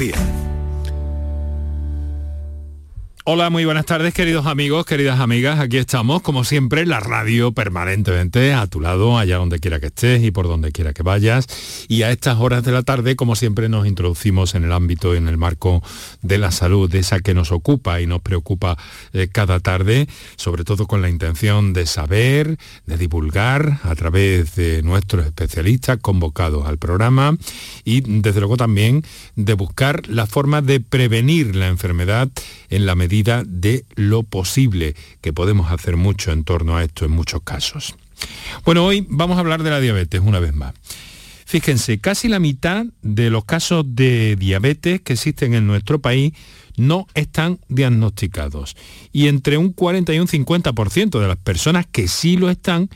Andalucía. Hola, muy buenas tardes queridos amigos, queridas amigas. Aquí estamos, como siempre, la radio permanentemente a tu lado, allá donde quiera que estés y por donde quiera que vayas. Y a estas horas de la tarde, como siempre, nos introducimos en el ámbito en el marco de la salud, de esa que nos ocupa y nos preocupa eh, cada tarde, sobre todo con la intención de saber, de divulgar a través de nuestros especialistas convocados al programa y desde luego también de buscar la forma de prevenir la enfermedad en la medida de lo posible, que podemos hacer mucho en torno a esto en muchos casos. Bueno, hoy vamos a hablar de la diabetes una vez más. Fíjense, casi la mitad de los casos de diabetes que existen en nuestro país no están diagnosticados. Y entre un 40 y un 50% de las personas que sí lo están,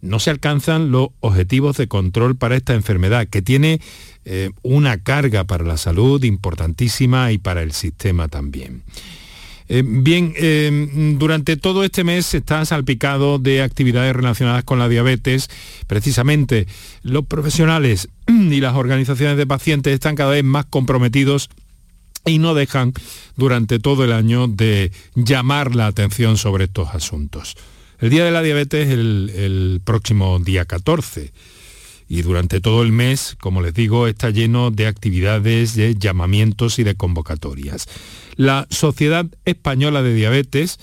no se alcanzan los objetivos de control para esta enfermedad, que tiene eh, una carga para la salud importantísima y para el sistema también. Eh, bien, eh, durante todo este mes está salpicado de actividades relacionadas con la diabetes. Precisamente los profesionales y las organizaciones de pacientes están cada vez más comprometidos y no dejan durante todo el año de llamar la atención sobre estos asuntos. El Día de la Diabetes es el, el próximo día 14 y durante todo el mes, como les digo, está lleno de actividades, de llamamientos y de convocatorias. La Sociedad Española de Diabetes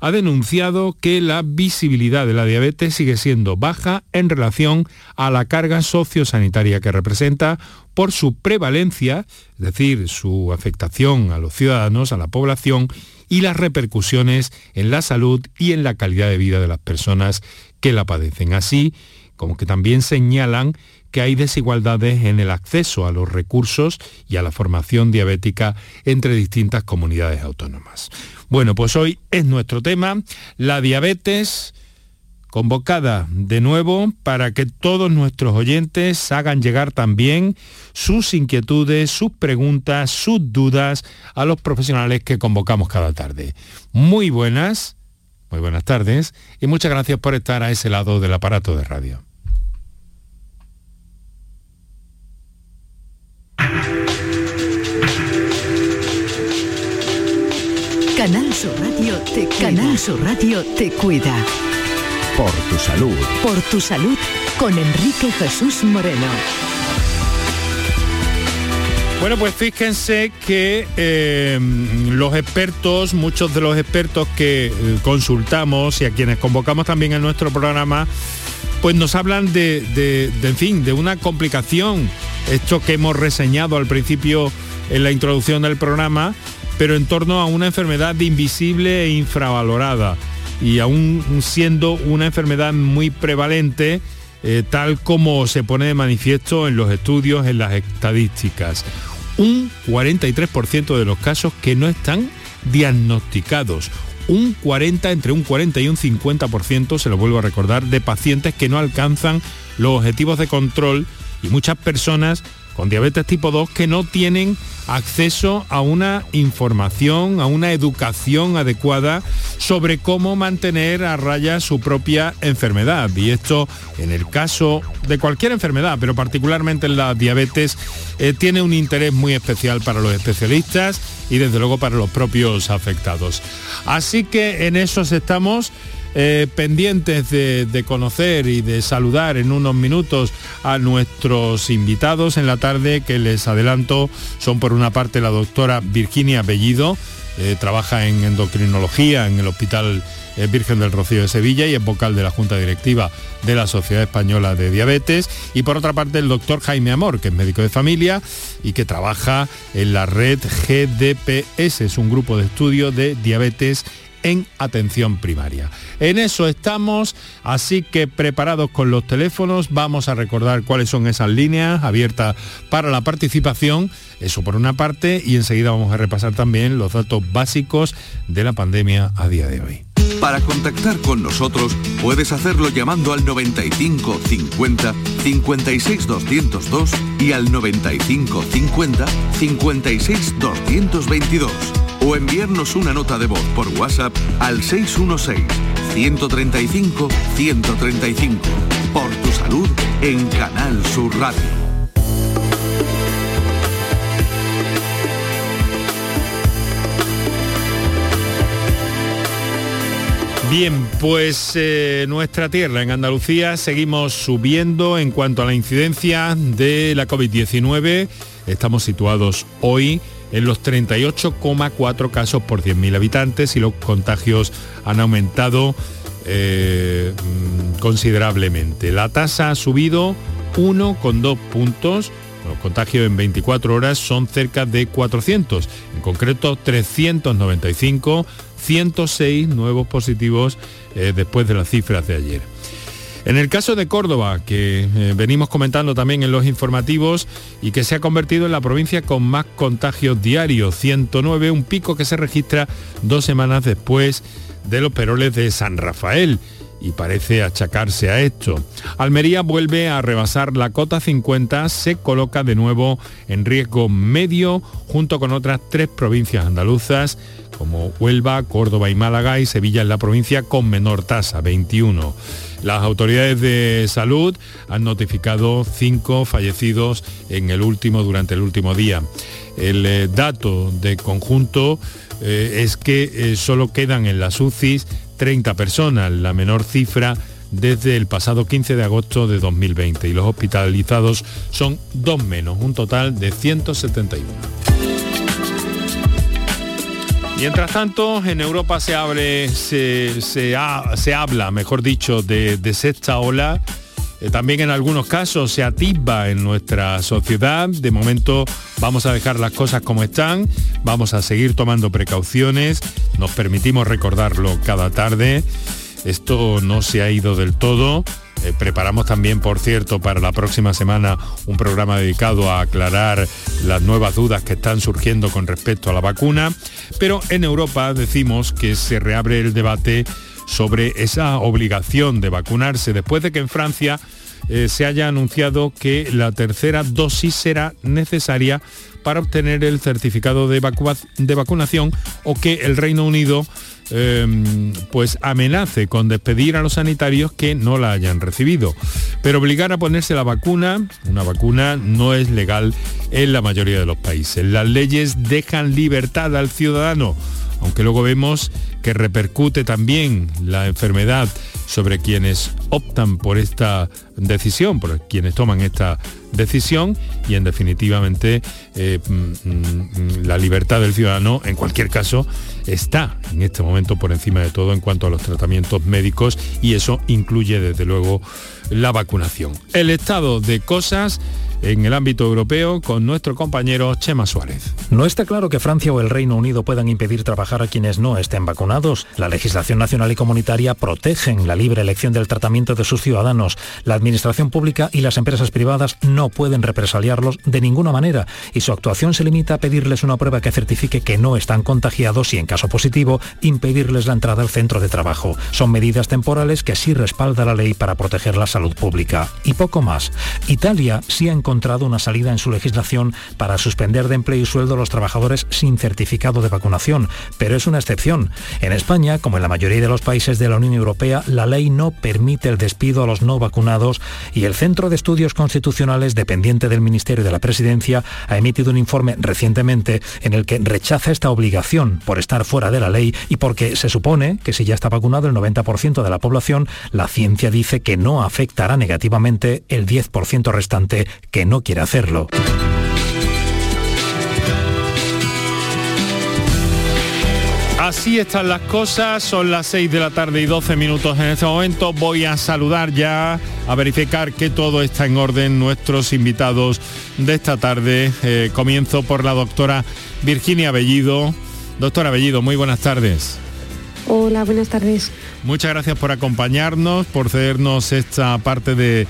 ha denunciado que la visibilidad de la diabetes sigue siendo baja en relación a la carga sociosanitaria que representa por su prevalencia, es decir, su afectación a los ciudadanos, a la población, y las repercusiones en la salud y en la calidad de vida de las personas que la padecen. Así, como que también señalan que hay desigualdades en el acceso a los recursos y a la formación diabética entre distintas comunidades autónomas. Bueno, pues hoy es nuestro tema, la diabetes convocada de nuevo para que todos nuestros oyentes hagan llegar también sus inquietudes, sus preguntas, sus dudas a los profesionales que convocamos cada tarde. Muy buenas, muy buenas tardes y muchas gracias por estar a ese lado del aparato de radio. Canal Sur Radio te Canal Sur Radio te cuida. Por tu salud. Por tu salud con Enrique Jesús Moreno. Bueno, pues fíjense que eh, los expertos, muchos de los expertos que eh, consultamos y a quienes convocamos también en nuestro programa, pues nos hablan de, de, en fin, de una complicación, esto que hemos reseñado al principio en la introducción del programa, pero en torno a una enfermedad invisible e infravalorada y aún siendo una enfermedad muy prevalente, eh, tal como se pone de manifiesto en los estudios, en las estadísticas. Un 43% de los casos que no están diagnosticados. Un 40, entre un 40 y un 50%, se lo vuelvo a recordar, de pacientes que no alcanzan los objetivos de control y muchas personas con diabetes tipo 2 que no tienen acceso a una información, a una educación adecuada sobre cómo mantener a raya su propia enfermedad. Y esto en el caso de cualquier enfermedad, pero particularmente en la diabetes, eh, tiene un interés muy especial para los especialistas y desde luego para los propios afectados. Así que en eso estamos. Eh, pendientes de, conocer y de saludar en unos minutos a nuestros invitados en la tarde que les adelanto son por una parte la doctora Virginia Bellido, eh, trabaja en endocrinología en el Hospital eh, Virgen del Rocío de Sevilla y es vocal de la Junta Directiva de la Sociedad Española de Diabetes. Y por otra parte el doctor Jaime Amor, que es médico de familia y que trabaja en la red GDPS, es un grupo de estudio de diabetes en atención primaria. En eso estamos, así que preparados con los teléfonos, vamos a recordar cuáles son esas líneas abiertas para la participación, eso por una parte, y enseguida vamos a repasar también los datos básicos de la pandemia a día de hoy. Para contactar con nosotros puedes hacerlo llamando al 95 50 56 202 y al 95 50 56 222 o enviarnos una nota de voz por WhatsApp al 616-135-135. Por tu salud en Canal Sur Radio. Bien, pues eh, nuestra tierra en Andalucía seguimos subiendo en cuanto a la incidencia de la COVID-19. Estamos situados hoy en los 38,4 casos por 100.000 habitantes y los contagios han aumentado eh, mm, considerablemente. La tasa ha subido 1,2 puntos. Los contagios en 24 horas son cerca de 400, en concreto 395 106 nuevos positivos eh, después de las cifras de ayer. En el caso de Córdoba, que eh, venimos comentando también en los informativos y que se ha convertido en la provincia con más contagios diarios, 109, un pico que se registra dos semanas después de los peroles de San Rafael y parece achacarse a esto. Almería vuelve a rebasar la cota 50, se coloca de nuevo en riesgo medio junto con otras tres provincias andaluzas como Huelva, Córdoba y Málaga y Sevilla en la provincia con menor tasa, 21. Las autoridades de salud han notificado cinco fallecidos en el último, durante el último día. El eh, dato de conjunto eh, es que eh, solo quedan en las UCIs 30 personas, la menor cifra desde el pasado 15 de agosto de 2020 y los hospitalizados son dos menos, un total de 171. Mientras tanto, en Europa se, abre, se, habla, mejor dicho, de, sexta ola. Eh, también en algunos casos se atisba en nuestra sociedad. De momento vamos a dejar las cosas como están, vamos a seguir tomando precauciones, nos permitimos recordarlo cada tarde. Esto no se ha ido del todo. Eh, preparamos también, por cierto, para la próxima semana un programa dedicado a aclarar las nuevas dudas que están surgiendo con respecto a la vacuna. Pero en Europa decimos que se reabre el debate sobre esa obligación de vacunarse después de que en Francia eh, se haya anunciado que la tercera dosis será necesaria para obtener el certificado de, vacunación o que el Reino Unido Em, pues amenace con despedir a los sanitarios que no la hayan recibido. Pero obligar a ponerse la vacuna, una vacuna no es legal en la mayoría de los países. Las leyes dejan libertad al ciudadano, aunque luego vemos que repercute también la enfermedad sobre quienes optan por esta decisión, por quienes toman esta decisión y en definitivamente eh, mm, mm, la libertad del ciudadano en cualquier caso está en este momento por encima de todo en cuanto a los tratamientos médicos y eso incluye desde luego la vacunación. El estado de cosas en el ámbito europeo con nuestro compañero Chema Suárez. No está claro que Francia o el Reino Unido puedan impedir trabajar a quienes no estén vacunados. La legislación nacional y comunitaria protegen la libre elección del tratamiento de sus ciudadanos. La administración pública y las empresas privadas no pueden represaliarlos de ninguna manera y su actuación se limita a pedirles una prueba que certifique que no están contagiados y en caso positivo impedirles la entrada al centro de trabajo. Son medidas temporales que sí respalda la ley para proteger la salud pública. Y poco más. Italia sí ha encontrado una salida en su legislación para suspender de empleo y sueldo a los trabajadores sin certificado de vacunación, pero es una excepción. En España, como en la mayoría de los países de la Unión Europea, la ley no permite el despido a los no vacunados y el Centro de Estudios Constitucionales, dependiente del Ministerio de la Presidencia, ha emitido un informe recientemente en el que rechaza esta obligación por estar fuera de la ley y porque se supone que si ya está vacunado el 90% de la población, la ciencia dice que no afectará negativamente el 10% restante que no quiere hacerlo. Así están las cosas, son las 6 de la tarde y 12 minutos en este momento. Voy a saludar ya, a verificar que todo está en orden nuestros invitados de esta tarde. Eh, comienzo por la doctora Virginia Bellido. Doctora Bellido, muy buenas tardes. Hola, buenas tardes. Muchas gracias por acompañarnos, por cedernos esta parte de,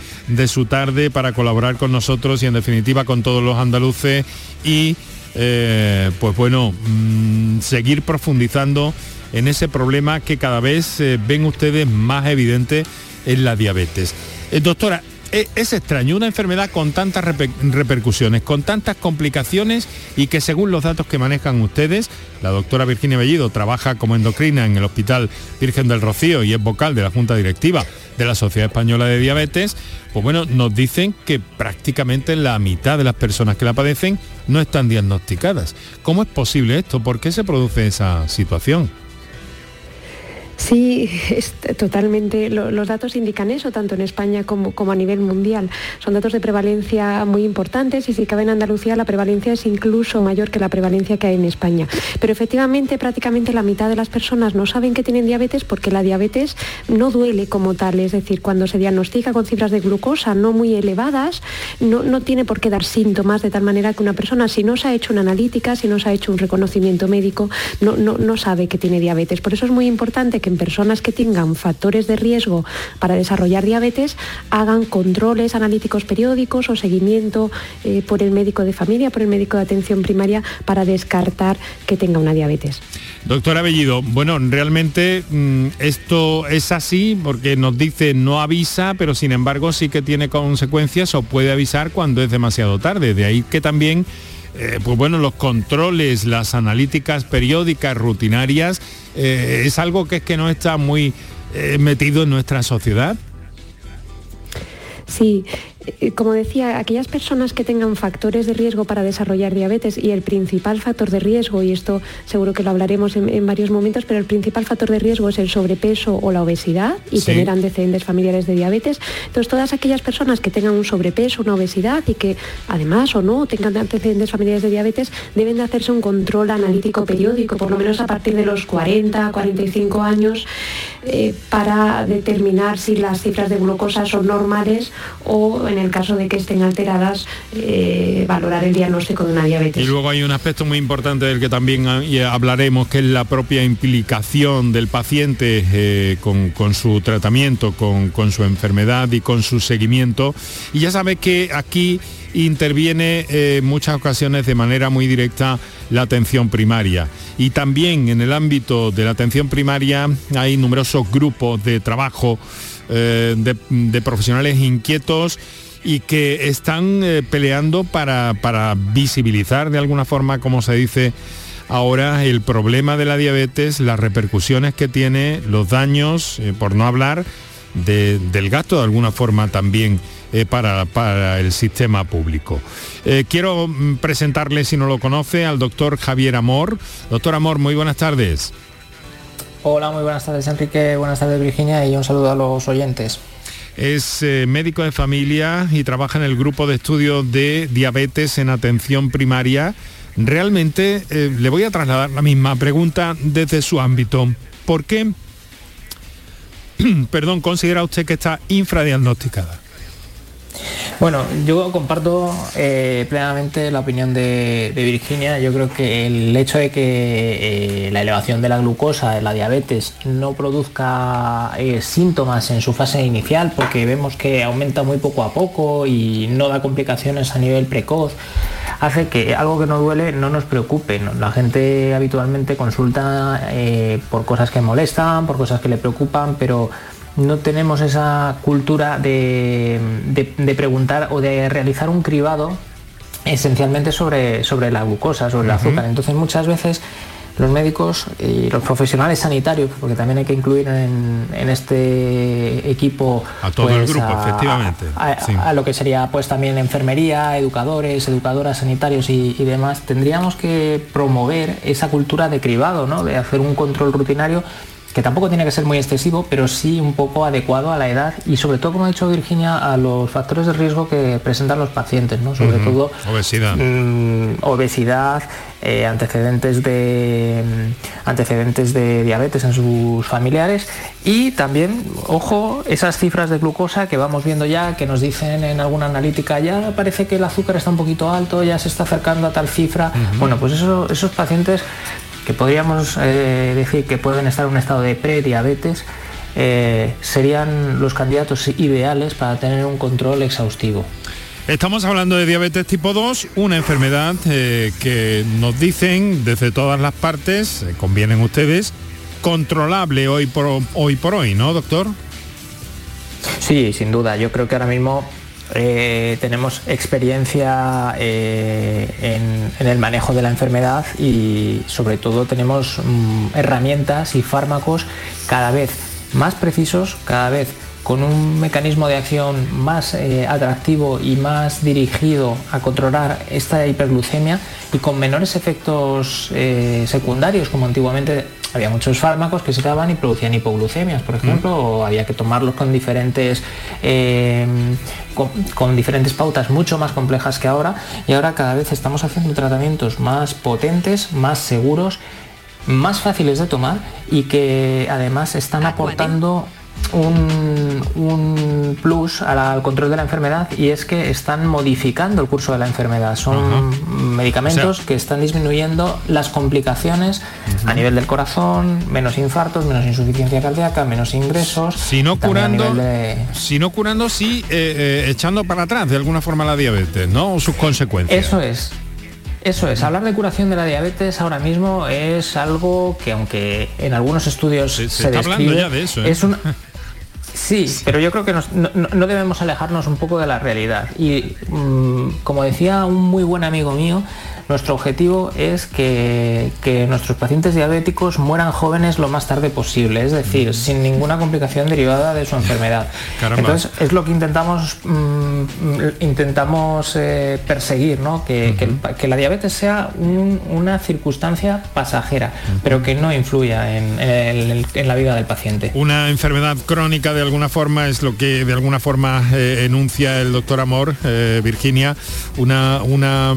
su tarde para colaborar con nosotros y en definitiva con todos los andaluces y eh, pues bueno, mm, seguir profundizando en ese problema que cada vez eh, ven ustedes más evidente en la diabetes. Eh, doctora, e, es extraño, una enfermedad con tantas repercusiones, con tantas complicaciones y que según los datos que manejan ustedes, la doctora Virginia Bellido trabaja como endocrina en el Hospital Virgen del Rocío y es vocal de la Junta Directiva de la Sociedad Española de Diabetes, pues bueno, nos dicen que prácticamente la mitad de las personas que la padecen no están diagnosticadas. ¿Cómo es posible esto? ¿Por qué se produce esa situación? Sí, es totalmente. los datos indican eso, tanto en España como, a nivel mundial. Son datos de prevalencia muy importantes y si cabe en Andalucía la prevalencia es incluso mayor que la prevalencia que hay en España. Pero efectivamente prácticamente la mitad de las personas no saben que tienen diabetes porque la diabetes no duele como tal. Es decir, cuando se diagnostica con cifras de glucosa no muy elevadas, no, no tiene por qué dar síntomas de tal manera que una persona, si no se ha hecho una analítica, si no se ha hecho un reconocimiento médico, no, no, no sabe que tiene diabetes. Por eso es muy importante que en personas que tengan factores de riesgo para desarrollar diabetes hagan controles analíticos periódicos o seguimiento eh, por el médico de familia, por el médico de atención primaria para descartar que tenga una diabetes. Doctor Abellido, bueno, realmente mm, esto es así porque nos dice no avisa, pero sin embargo sí que tiene consecuencias o puede avisar cuando es demasiado tarde. De ahí que también eh, pues bueno, los controles, las analíticas periódicas, rutinarias, eh, es algo que es que no está muy eh, metido en nuestra sociedad. Sí, como decía, aquellas personas que tengan factores de riesgo para desarrollar diabetes y el principal factor de riesgo, y esto seguro que lo hablaremos en, varios momentos, pero el principal factor de riesgo es el sobrepeso o la obesidad y tener antecedentes familiares de diabetes. Entonces, todas aquellas personas que tengan un sobrepeso, una obesidad y que además o no tengan antecedentes familiares de diabetes, deben de hacerse un control analítico periódico, por lo menos a partir de los 40, 45 años, eh, para determinar si las cifras de glucosa son normales o en el caso de que estén alteradas, eh, valorar el diagnóstico de una diabetes. Y luego hay un aspecto muy importante del que también hablaremos, que es la propia implicación del paciente eh, con, su tratamiento, con, con su enfermedad y con su seguimiento. Y ya sabes que aquí interviene en muchas ocasiones de manera muy directa la atención primaria. Y también en el ámbito de la atención primaria hay numerosos grupos de trabajo eh, de, profesionales inquietos y que están eh, peleando para, para visibilizar de alguna forma, como se dice, ahora el problema de la diabetes, las repercusiones que tiene, los daños, eh, por no hablar del gasto de alguna forma también para, para, el sistema público. quiero mm, presentarle, si no lo conoce, al doctor Javier Amor. Doctor Amor, muy buenas tardes. Hola, muy buenas tardes Enrique, buenas tardes Virginia y un saludo a los oyentes. Es eh, médico de familia y trabaja en el grupo de estudio de diabetes en atención primaria. Realmente eh, le voy a trasladar la misma pregunta desde su ámbito. ¿Por qué, perdón, considera usted que está infradiagnosticada? Bueno, yo comparto eh, plenamente la opinión de, Virginia. Yo creo que el hecho de que eh, la elevación de la glucosa, la diabetes, no produzca eh, síntomas en su fase inicial, porque vemos que aumenta muy poco a poco y no da complicaciones a nivel precoz, hace que algo que no duele no nos preocupe. La gente habitualmente consulta por cosas que molestan, por cosas que le preocupan, pero no tenemos esa cultura de, preguntar o de realizar un cribado esencialmente sobre, sobre la glucosa, sobre el azúcar. Entonces muchas veces los médicos y los profesionales sanitarios, porque también hay que incluir en, este equipo a todo el pues, grupo, efectivamente, a, lo que sería pues también enfermería, educadores, educadoras, sanitarios y, y, demás, tendríamos que promover esa cultura de cribado, ¿no? de hacer un control rutinario que tampoco tiene que ser muy excesivo, pero sí un poco adecuado a la edad y sobre todo, como ha dicho Virginia, a los factores de riesgo que presentan los pacientes, ¿no? Sobre todo obesidad, mm, obesidad, eh, antecedentes de mm, antecedentes de diabetes en sus familiares y también, ojo, esas cifras de glucosa que vamos viendo ya, que nos dicen en alguna analítica, ya parece que el azúcar está un poquito alto, ya se está acercando a tal cifra. Bueno, pues esos pacientes que podríamos eh, decir que pueden estar en un estado de prediabetes, eh, serían los candidatos ideales para tener un control exhaustivo. Estamos hablando de diabetes tipo 2, una enfermedad eh, que nos dicen desde todas las partes, convienen ustedes, controlable hoy por, hoy por hoy, ¿no, doctor? Sí, sin duda. Yo creo que ahora mismo eh, tenemos experiencia eh, en, el manejo de la enfermedad y sobre todo tenemos mm, herramientas y fármacos cada vez más precisos, cada vez con un mecanismo de acción más eh, atractivo y más dirigido a controlar esta hiperglucemia y con menores efectos secundarios, como antiguamente había muchos fármacos que se daban y producían hipoglucemias, por ejemplo, mm. o había que tomarlos con diferentes, eh, con, diferentes pautas mucho más complejas que ahora. Y ahora cada vez estamos haciendo tratamientos más potentes, más seguros, más fáciles de tomar y que además están aportando un, plus al control de la enfermedad y es que están modificando el curso de la enfermedad. Son medicamentos que están disminuyendo las complicaciones a nivel del corazón, menos infartos, menos insuficiencia cardíaca, menos ingresos. Si no curando, si no curando, sí eh, eh, echando para atrás de alguna forma la diabetes, ¿no? O sus consecuencias. Eso es. Eso es, hablar de curación de la diabetes ahora mismo es algo que aunque en algunos estudios se, está hablando ya de eso, ¿eh? es un Sí, pero yo creo que no, debemos alejarnos un poco de la realidad. Y mm, como decía un muy buen amigo mío, nuestro objetivo es que, nuestros pacientes diabéticos mueran jóvenes lo más tarde posible, es decir, sin ninguna complicación derivada de su enfermedad. Entonces es lo que intentamos mm, intentamos eh, perseguir, ¿no? que, la diabetes sea una circunstancia pasajera, pero que no influya en, la vida del paciente. Una enfermedad crónica de alguna forma es lo que de alguna forma eh, enuncia el doctor Amor, eh, Virginia, una, una,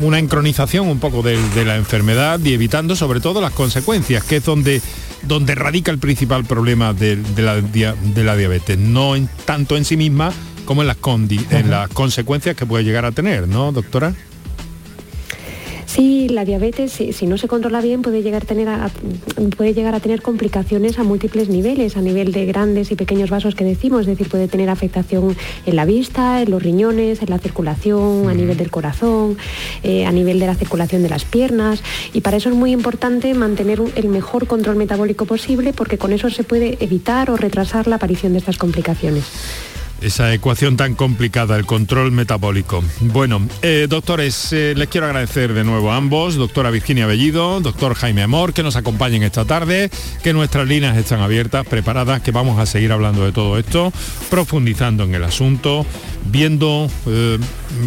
una un poco de, la enfermedad y evitando sobre todo las consecuencias, que es donde, donde radica el principal problema de, la, de la, diabetes, no en, tanto en sí misma como en las, en las consecuencias que puede llegar a tener, ¿no, doctora? Sí, la diabetes, si, no se controla bien, puede llegar, a tener puede llegar a tener complicaciones a múltiples niveles, a nivel de grandes y pequeños vasos que decimos, es decir, puede tener afectación en la vista, en los riñones, en la circulación, a nivel del corazón, eh, a nivel de la circulación de las piernas. Y para eso es muy importante mantener el mejor control metabólico posible, porque con eso se puede evitar o retrasar la aparición de estas complicaciones esa ecuación tan complicada, el control metabólico. Bueno, eh, doctores, eh, les quiero agradecer de nuevo a ambos, doctora Virginia Bellido, doctor Jaime Amor, que nos acompañen esta tarde, que nuestras líneas están abiertas, preparadas, que vamos a seguir hablando de todo esto, profundizando en el asunto, viendo eh,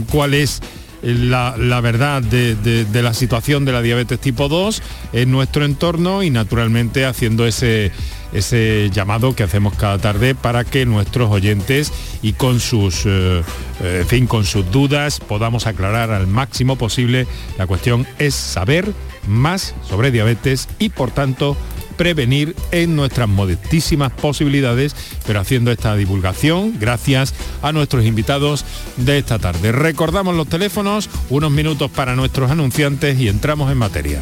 cuál es la, verdad de, de, la situación de la diabetes tipo 2 en nuestro entorno y naturalmente haciendo ese ese llamado que hacemos cada tarde para que nuestros oyentes y con sus, eh, eh, fin, con sus dudas podamos aclarar al máximo posible. La cuestión es saber más sobre diabetes y por tanto prevenir en nuestras modestísimas posibilidades, pero haciendo esta divulgación gracias a nuestros invitados de esta tarde. Recordamos los teléfonos, unos minutos para nuestros anunciantes y entramos en materia.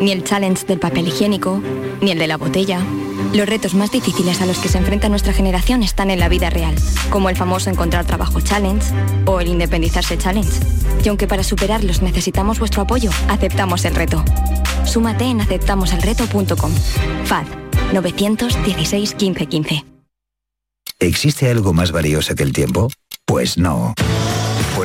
Ni el challenge del papel higiénico, ni el de la botella. Los retos más difíciles a los que se enfrenta nuestra generación están en la vida real, como el famoso encontrar trabajo challenge o el independizarse challenge. Y aunque para superarlos necesitamos vuestro apoyo, aceptamos el reto. Súmate en aceptamoselreto.com. FAD 916 1515. ¿Existe algo más valioso que el tiempo? Pues no.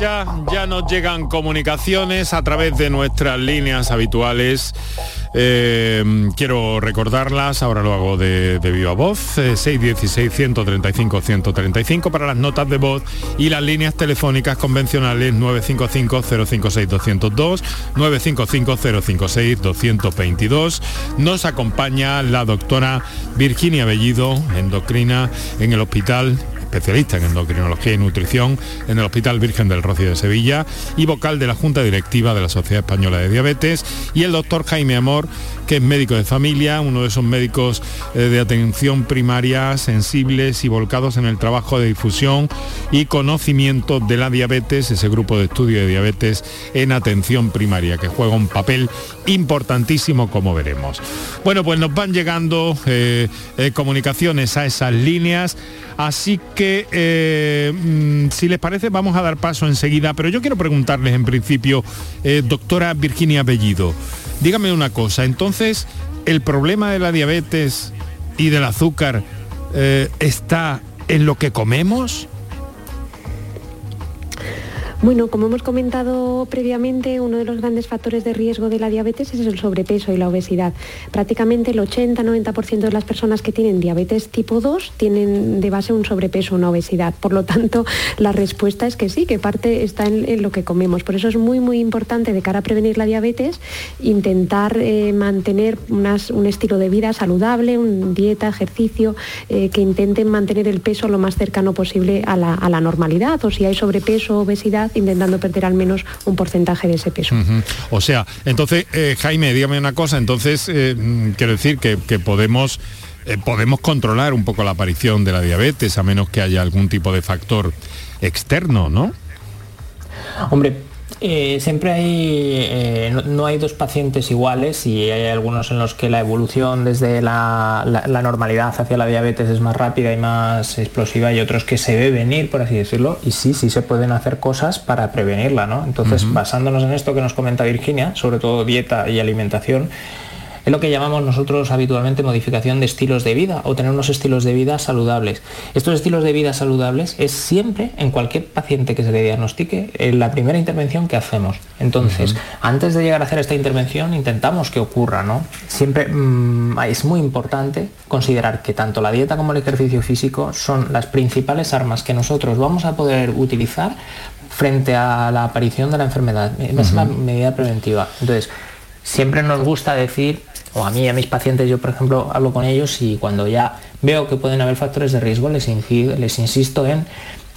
Ya, ya nos llegan comunicaciones a través de nuestras líneas habituales. Eh, quiero recordarlas, ahora lo hago de, viva voz, 616-135-135 eh, para las notas de voz y las líneas telefónicas convencionales 955-056-202, 955-056-222. Nos acompaña la doctora Virginia Bellido, endocrina en el hospital especialista en endocrinología y nutrición en el Hospital Virgen del Rocío de Sevilla y vocal de la Junta Directiva de la Sociedad Española de Diabetes, y el doctor Jaime Amor, que es médico de familia, uno de esos médicos eh, de atención primaria sensibles y volcados en el trabajo de difusión y conocimiento de la diabetes, ese grupo de estudio de diabetes en atención primaria, que juega un papel importantísimo como veremos. Bueno, pues nos van llegando eh, eh, comunicaciones a esas líneas. Así que, eh, mm, si les parece, vamos a dar paso enseguida, pero yo quiero preguntarles en principio, eh, doctora Virginia Bellido, dígame una cosa, entonces, ¿el problema de la diabetes y del azúcar eh, está en lo que comemos? Bueno, como hemos comentado previamente, uno de los grandes factores de riesgo de la diabetes es el sobrepeso y la obesidad. Prácticamente el 80-90% de las personas que tienen diabetes tipo 2 tienen de base un sobrepeso, una obesidad. Por lo tanto, la respuesta es que sí, que parte está en, lo que comemos. Por eso es muy, muy importante de cara a prevenir la diabetes intentar eh, mantener un estilo de vida saludable, un dieta, ejercicio, eh, que intenten mantener el peso lo más cercano posible a la, a la normalidad. O si hay sobrepeso o intentando perder al menos un porcentaje de ese peso. O sea, entonces, eh, Jaime, dígame una cosa, entonces eh, mm, quiero decir que, podemos... Eh, podemos controlar un poco la aparición de la diabetes a menos que haya algún tipo de factor externo, ¿no? Hombre, eh, siempre hay, eh, no, hay dos pacientes iguales y hay algunos en los que la evolución desde la, normalidad hacia la diabetes es más rápida y más explosiva y otros que se ve venir, por así decirlo, y sí, sí se pueden hacer cosas para prevenirla, ¿no? Entonces, basándonos en esto que nos comenta Virginia, sobre todo dieta y alimentación, es lo que llamamos nosotros habitualmente modificación de estilos de vida o tener unos estilos de vida saludables. Estos estilos de vida saludables es siempre en cualquier paciente que se le diagnostique en la primera intervención que hacemos. Entonces, antes de llegar a hacer esta intervención intentamos que ocurra, ¿no? Siempre mm, es muy importante considerar que tanto la dieta como el ejercicio físico son las principales armas que nosotros vamos a poder utilizar frente a la aparición de la enfermedad. Es la medida preventiva. Entonces, siempre nos gusta decir o a mí y a mis pacientes, yo por ejemplo hablo con ellos y cuando ya veo que pueden haber factores de riesgo, les, les insisto en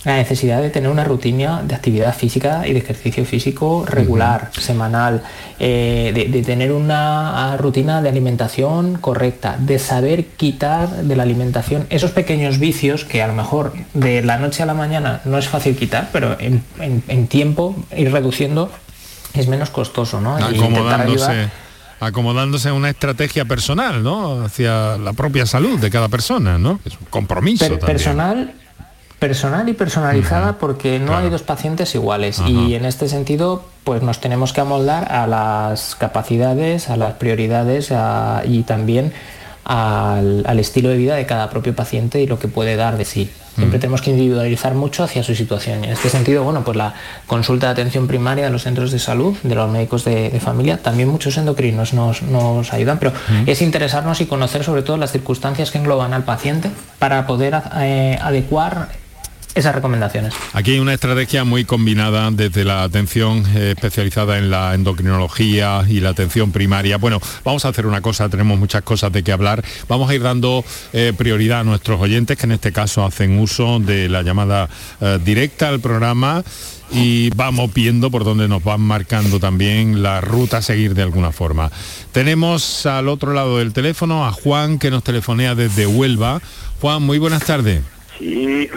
la necesidad de tener una rutina de actividad física y de ejercicio físico regular, semanal, eh, de, tener una rutina de alimentación correcta, de saber quitar de la alimentación esos pequeños vicios que a lo mejor de la noche a la mañana no es fácil quitar, pero en, tiempo ir reduciendo es menos costoso, ¿no? acomodándose a una estrategia personal, ¿no? Hacia la propia salud de cada persona, ¿no? Es un compromiso. Personal, personal y personalizada porque no hay dos pacientes iguales y en este sentido pues nos tenemos que amoldar a las capacidades, a las prioridades y también al, al, estilo de vida de cada propio paciente y lo que puede dar de sí. Siempre tenemos que individualizar mucho hacia su situación. En este sentido, bueno, pues la consulta de atención primaria de los centros de salud, de los médicos de, familia, también muchos endocrinos nos, ayudan, pero es interesarnos y conocer sobre todo las circunstancias que engloban al paciente para poder eh, adecuar esas recomendaciones. Aquí hay una estrategia muy combinada desde la atención eh, especializada en la endocrinología y la atención primaria. Bueno, vamos a hacer una cosa, tenemos muchas cosas de qué hablar. Vamos a ir dando eh, prioridad a nuestros oyentes que en este caso hacen uso de la llamada eh, directa al programa y vamos viendo por dónde nos van marcando también la ruta a seguir de alguna forma. Tenemos al otro lado del teléfono a Juan que nos telefonea desde Huelva. Juan, muy buenas tardes. Sí,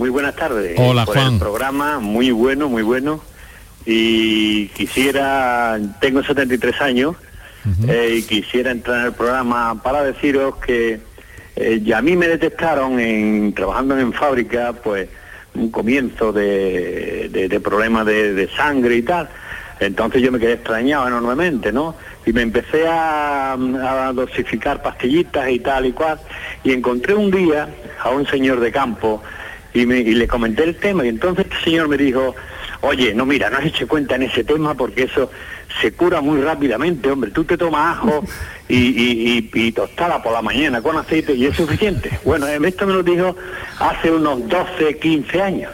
muy buenas tardes. Hola, Juan. El programa muy bueno, muy bueno. Y quisiera, tengo 73 años, eh, y quisiera entrar en el programa para deciros que eh, ya a mí me detectaron en trabajando en fábrica, pues un comienzo de, problemas de, sangre y tal. Entonces yo me quedé extrañado enormemente, ¿no? Y me empecé a, a, dosificar pastillitas y tal y cual. Y encontré un día a un señor de campo y, me, y le comenté el tema y entonces este señor me dijo, oye, no mira, no has hecho cuenta en ese tema porque eso se cura muy rápidamente, hombre, tú te tomas ajo y, y, y, tostada por la mañana con aceite y es suficiente. Bueno, esto me lo dijo hace unos 12, 15 años.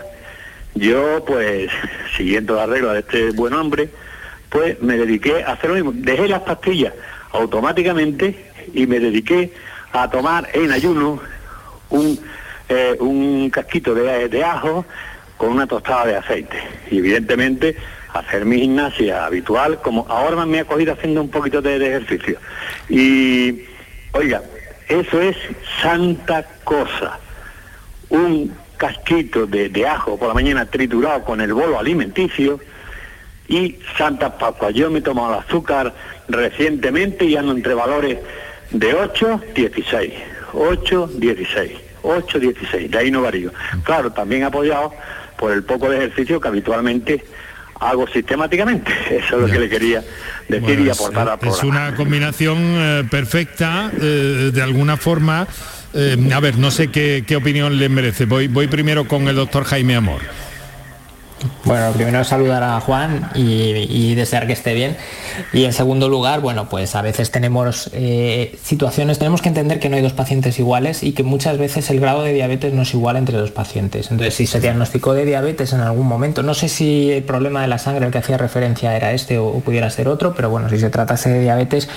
Yo, pues, siguiendo la regla de este buen hombre, pues me dediqué a hacer lo mismo. Dejé las pastillas automáticamente y me dediqué a tomar en ayuno un, eh, un casquito de, de ajo con una tostada de aceite. Y evidentemente hacer mi gimnasia habitual, como ahora me ha cogido haciendo un poquito de, ejercicio. Y, oiga, eso es santa cosa. Un casquito de, ajo por la mañana triturado con el bolo alimenticio y Santa Pascua. Yo me he tomado el azúcar recientemente y ando entre valores de 8, 16, 8, 16, 8, 16, de ahí no varío. Claro, también apoyado por el poco de ejercicio que habitualmente hago sistemáticamente. Eso es lo que le quería decir y aportar a Es una combinación eh, perfecta, eh, de alguna forma. Eh, a ver, no sé qué, qué opinión le merece. Voy, voy primero con el doctor Jaime Amor. Bueno, primero saludar a Juan y, desear que esté bien. Y en segundo lugar, bueno, pues a veces tenemos eh, situaciones, tenemos que entender que no hay dos pacientes iguales y que muchas veces el grado de diabetes no es igual entre dos pacientes. Entonces, si se diagnosticó de diabetes en algún momento, no sé si el problema de la sangre al que hacía referencia era este o, pudiera ser otro, pero bueno, si se tratase de diabetes,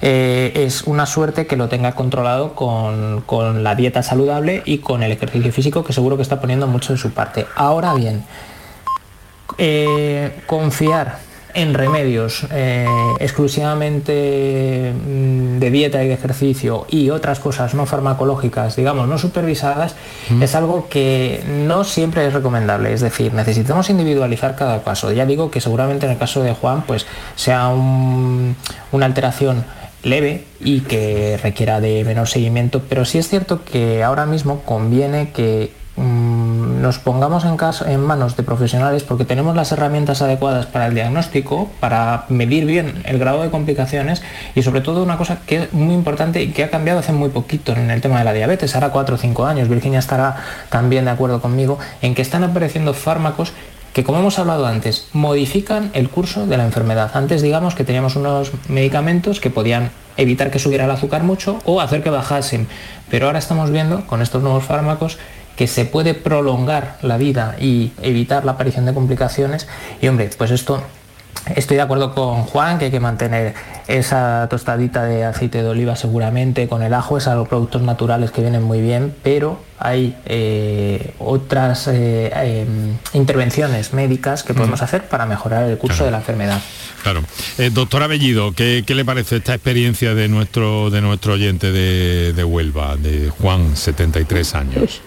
eh, es una suerte que lo tenga controlado con, con la dieta saludable y con el ejercicio físico, que seguro que está poniendo mucho de su parte. Ahora bien, eh, confiar en remedios eh, exclusivamente mm, de dieta y de ejercicio y otras cosas no farmacológicas, digamos, no supervisadas, es algo que no siempre es recomendable. Es decir, necesitamos individualizar cada caso. Ya digo que seguramente en el caso de Juan, pues sea una alteración leve y que requiera de menor seguimiento, pero sí es cierto que ahora mismo conviene que Mm, nos pongamos en, en manos de profesionales porque tenemos las herramientas adecuadas para el diagnóstico, para medir bien el grado de complicaciones y sobre todo una cosa que es muy importante y que ha cambiado hace muy poquito en el tema de la diabetes, ahora 4 o 5 años, Virginia estará también de acuerdo conmigo, en que están apareciendo fármacos que como hemos hablado antes, modifican el curso de la enfermedad. Antes digamos que teníamos unos medicamentos que podían evitar que subiera el azúcar mucho o hacer que bajasen, pero ahora estamos viendo con estos nuevos fármacos que se puede prolongar la vida y evitar la aparición de complicaciones. Y hombre, pues esto Estoy de acuerdo con Juan que hay que mantener esa tostadita de aceite de oliva seguramente con el ajo, es algo productos naturales que vienen muy bien, pero hay eh, otras eh, em, intervenciones médicas que podemos hacer para mejorar el curso de la enfermedad. Claro. Eh, doctor Abellido, ¿qué, le parece esta experiencia de nuestro, de nuestro oyente de, de Huelva, de Juan, 73 años?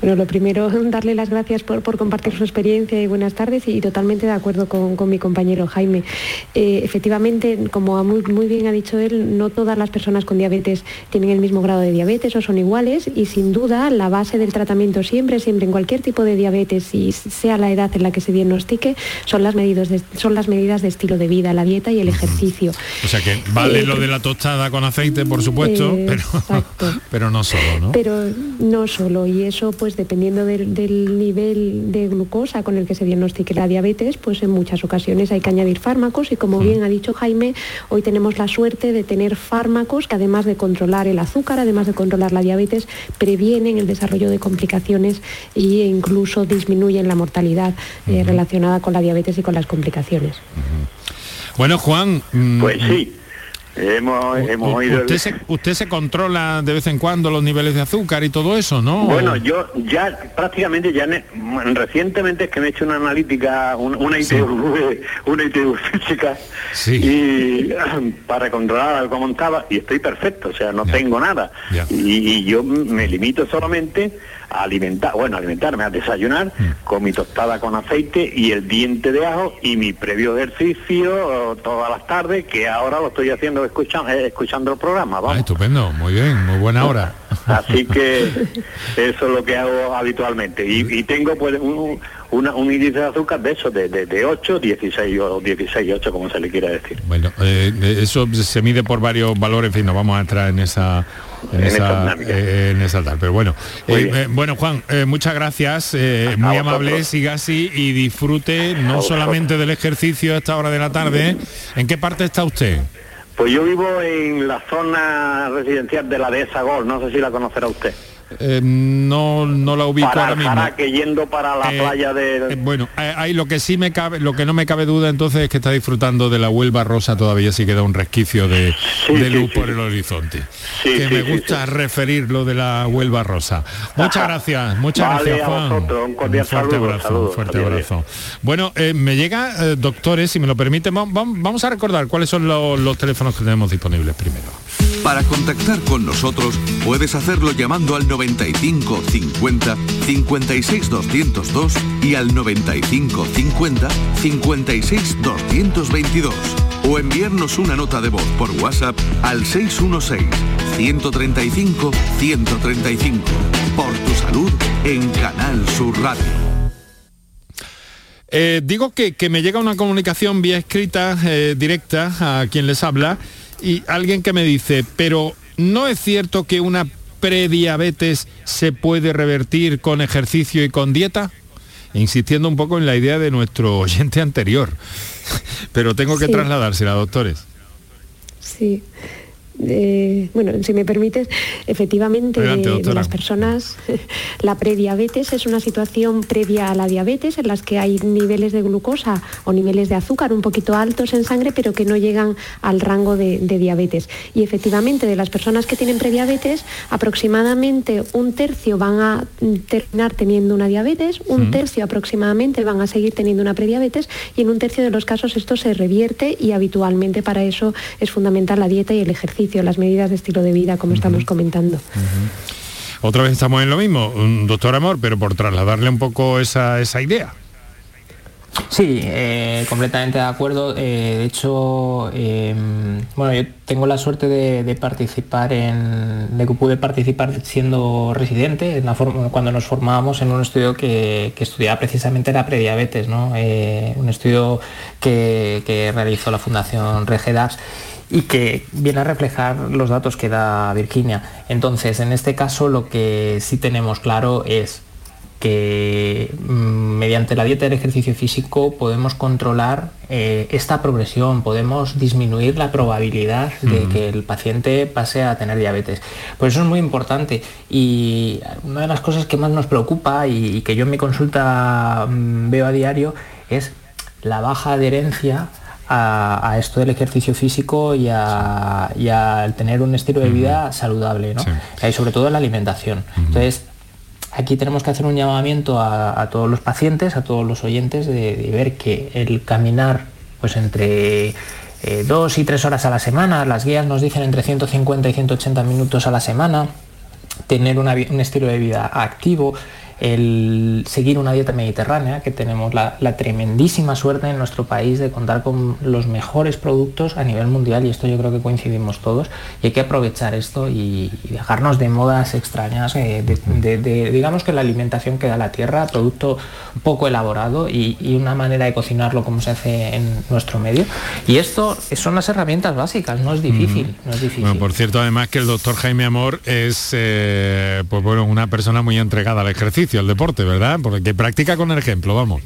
Bueno, lo primero, darle las gracias por, compartir su experiencia y buenas tardes y, totalmente de acuerdo con, mi compañero Jaime. Eh, efectivamente, como muy, muy, bien ha dicho él, no todas las personas con diabetes tienen el mismo grado de diabetes o son iguales y sin duda la base del tratamiento siempre, siempre en cualquier tipo de diabetes y sea la edad en la que se diagnostique, son las, medidas de, son las medidas de estilo de vida, la dieta y el ejercicio. O sea que vale eh, lo de la tostada con aceite, por supuesto, pero, pero no solo, ¿no? Pero no solo y eso pues pues, dependiendo del, nivel de glucosa con el que se diagnostique la diabetes, pues en muchas ocasiones hay que añadir fármacos y como mm. bien ha dicho Jaime, hoy tenemos la suerte de tener fármacos que además de controlar el azúcar, además de controlar la diabetes, previenen el desarrollo de complicaciones e incluso disminuyen la mortalidad eh, relacionada con la diabetes y con las complicaciones. Bueno, Juan. Mm, pues sí. Hemos, hemos oído... Usted, se, usted se controla de vez en cuando los niveles de azúcar y todo eso, ¿no? Bueno, yo ya prácticamente, ya recientemente es que me he hecho una analítica, una ITV, una ITV física, y para controlar cómo estaba, y estoy perfecto, o sea, no tengo nada. y yo me limito solamente alimentar, bueno, alimentarme, a desayunar mm. con mi tostada con aceite y el diente de ajo y mi previo ejercicio todas las tardes, que ahora lo estoy haciendo escuchando, eh, escuchando el programa. Ah, estupendo, muy bien, muy buena hora. Así que eso es lo que hago habitualmente. Y, tengo pues un, un índice de azúcar de eso, de, de, 8, 16 o 16, 8, como se le quiera decir. Bueno, eh, eso se mide por varios valores, en fin, no vamos a entrar en esa en, esa, en esa tal. Pero bueno, bueno Juan, muchas gracias, muy amable, siga así y disfrute no solamente del ejercicio a esta hora de la tarde. ¿En qué parte está usted? Pues yo vivo en la zona residencial de la dehesa Gol, no sé si la conocerá usted. Eh, no, no la ubico ahora mismo. que yendo para la eh, playa de... Eh, bueno, ahí lo que sí me cabe, lo que no me cabe duda entonces es que está disfrutando de la Huelva rosa todavía sí queda un resquicio de, luz por el horizonte. que me gusta referir lo de la Huelva rosa. Muchas gracias, muchas gracias Juan. un, fuerte abrazo, un fuerte abrazo. Bueno, me llega, doctores, si me lo permiten, vamos, a recordar cuáles son los teléfonos que tenemos disponibles primero. Para contactar con nosotros puedes hacerlo llamando al 95 50 56 202 y al 95 50 56 222 o enviarnos una nota de voz por WhatsApp al 616 135 135 por tu salud en Canal Sur Radio. Eh, digo que, me llega una comunicación vía escrita eh, directa a quien les habla y alguien que me dice, pero ¿no es cierto que una prediabetes se puede revertir con ejercicio y con dieta? Insistiendo un poco en la idea de nuestro oyente anterior, pero tengo que trasladársela, doctores. Sí, bueno, si me permites, efectivamente las personas, la prediabetes es una situación previa a la diabetes en las que hay niveles de glucosa o niveles de azúcar un poquito altos en sangre, pero que no llegan al rango de, diabetes. Y efectivamente, de las personas que tienen prediabetes, aproximadamente un tercio van a terminar teniendo una diabetes, un tercio aproximadamente van a seguir teniendo una prediabetes y en un tercio de los casos esto se revierte y habitualmente para eso es fundamental la dieta y el ejercicio las medidas de estilo de vida, como estamos comentando. Otra vez estamos en lo mismo, doctor Amor, pero por trasladarle un poco esa, esa idea. Sí, eh, completamente de acuerdo. Eh, de hecho, em, bueno, yo tengo la suerte de, participar en, de que pude participar siendo residente, en la cuando nos formábamos en un estudio que, estudiaba precisamente la prediabetes, ¿no? Eh, un estudio que, que, realizó la Fundación Regedax y que viene a reflejar los datos que da Virginia. Entonces, en este caso lo que sí tenemos claro es que mm, mediante la dieta y el ejercicio físico podemos controlar eh, esta progresión, podemos disminuir la probabilidad de que el paciente pase a tener diabetes. Por eso es muy importante y una de las cosas que más nos preocupa y que yo en mi consulta mm, veo a diario es la baja adherencia a, esto del ejercicio físico y a, tener un estilo de vida saludable, ¿no? Y sobre todo en la alimentación. Entonces, aquí tenemos que hacer un llamamiento a, todos los pacientes, a todos los oyentes, de, ver que el caminar pues entre eh, dos y tres horas a la semana, las guías nos dicen entre 150 y 180 minutos a la semana, tener un estilo de vida activo, el seguir una dieta mediterránea, que tenemos la, tremendísima suerte en nuestro país de contar con los mejores productos a nivel mundial y esto yo creo que coincidimos todos y hay que aprovechar esto y, dejarnos de modas extrañas, eh, de, digamos que la alimentación que da la tierra, producto poco elaborado y, una manera de cocinarlo como se hace en nuestro medio. Y esto son las herramientas básicas, no es difícil. no es difícil. por cierto, además que el doctor Jaime Amor es eh, pues bueno, una persona muy entregada al ejercicio el deporte, ¿verdad? Porque practica con el ejemplo, vamos.